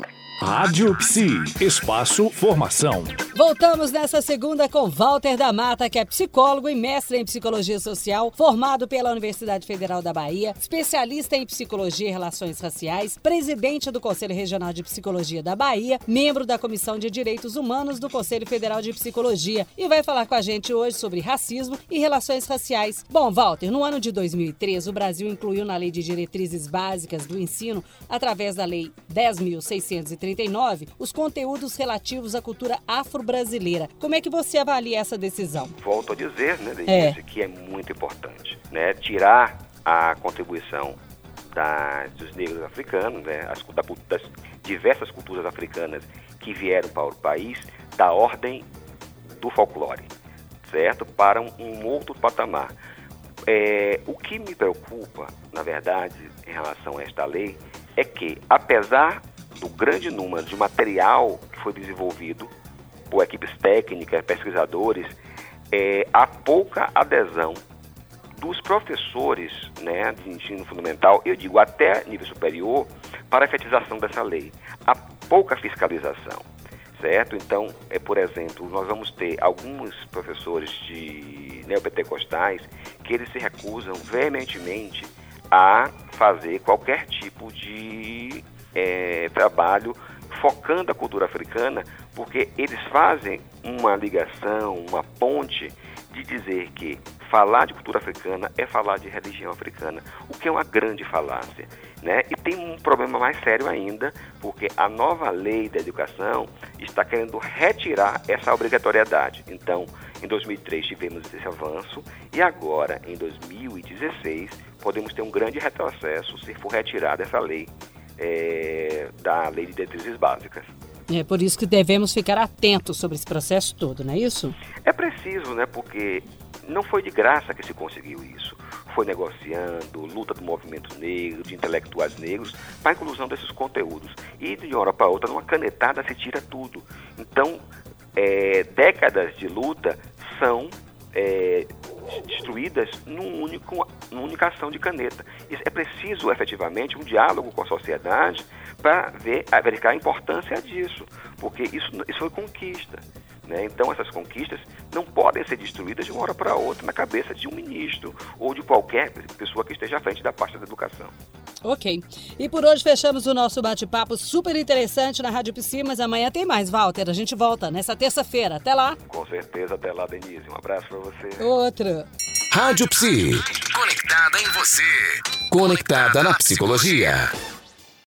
you Rádio Psi, espaço formação. Voltamos nessa segunda com Walter da Mata, que é psicólogo e mestre em psicologia social, formado pela Universidade Federal da Bahia, especialista em psicologia e relações raciais, presidente do Conselho Regional de Psicologia da Bahia, membro da Comissão de Direitos Humanos do Conselho Federal de Psicologia e vai falar com a gente hoje sobre racismo e relações raciais. Bom, Walter, no ano de 2013, o Brasil incluiu na Lei de Diretrizes Básicas do Ensino, através da Lei 10.630 os conteúdos relativos à cultura afro-brasileira. Como é que você avalia essa decisão? Volto a dizer, né, Denise, é. que é muito importante. Né? Tirar a contribuição dos negros africanos, né, as, da, das diversas culturas africanas que vieram para o país, da ordem do folclore, certo? Para um, um outro patamar. É, o que me preocupa, na verdade, em relação a esta lei, é que, apesar do grande número de material que foi desenvolvido por equipes técnicas, pesquisadores, é, há pouca adesão dos professores né, de ensino fundamental, eu digo até nível superior, para a efetização dessa lei. Há pouca fiscalização, certo? Então, é, por exemplo, nós vamos ter alguns professores de neopentecostais que eles se recusam veementemente a fazer qualquer tipo de é, trabalho focando a cultura africana, porque eles fazem uma ligação, uma ponte de dizer que falar de cultura africana é falar de religião africana, o que é uma grande falácia. Né? E tem um problema mais sério ainda, porque a nova lei da educação está querendo retirar essa obrigatoriedade. Então, em 2003 tivemos esse avanço e agora, em 2016, podemos ter um grande retrocesso se for retirada essa lei é, da Lei de Diretrizes Básicas. É por isso que devemos ficar atentos sobre esse processo todo, não é isso? É preciso, né? Porque não foi de graça que se conseguiu isso. Foi negociando, luta do movimento negro, de intelectuais negros, para a inclusão desses conteúdos. E de uma hora para outra, numa canetada, se tira tudo. Então, é, décadas de luta são é, destruídas num único, numa única ação de caneta. É preciso efetivamente um diálogo com a sociedade para ver, verificar a importância disso, porque isso, isso foi conquista. Né? Então, essas conquistas não podem ser destruídas de uma hora para outra na cabeça de um ministro ou de qualquer pessoa que esteja à frente da pasta da educação. Ok. E por hoje fechamos o nosso bate-papo super interessante na Rádio Psi, mas amanhã tem mais, Walter. A gente volta nessa terça-feira. Até lá. Com certeza, até lá, Denise. Um abraço para você. Outra. Rádio Psi. Conectada em você. Conectada na psicologia.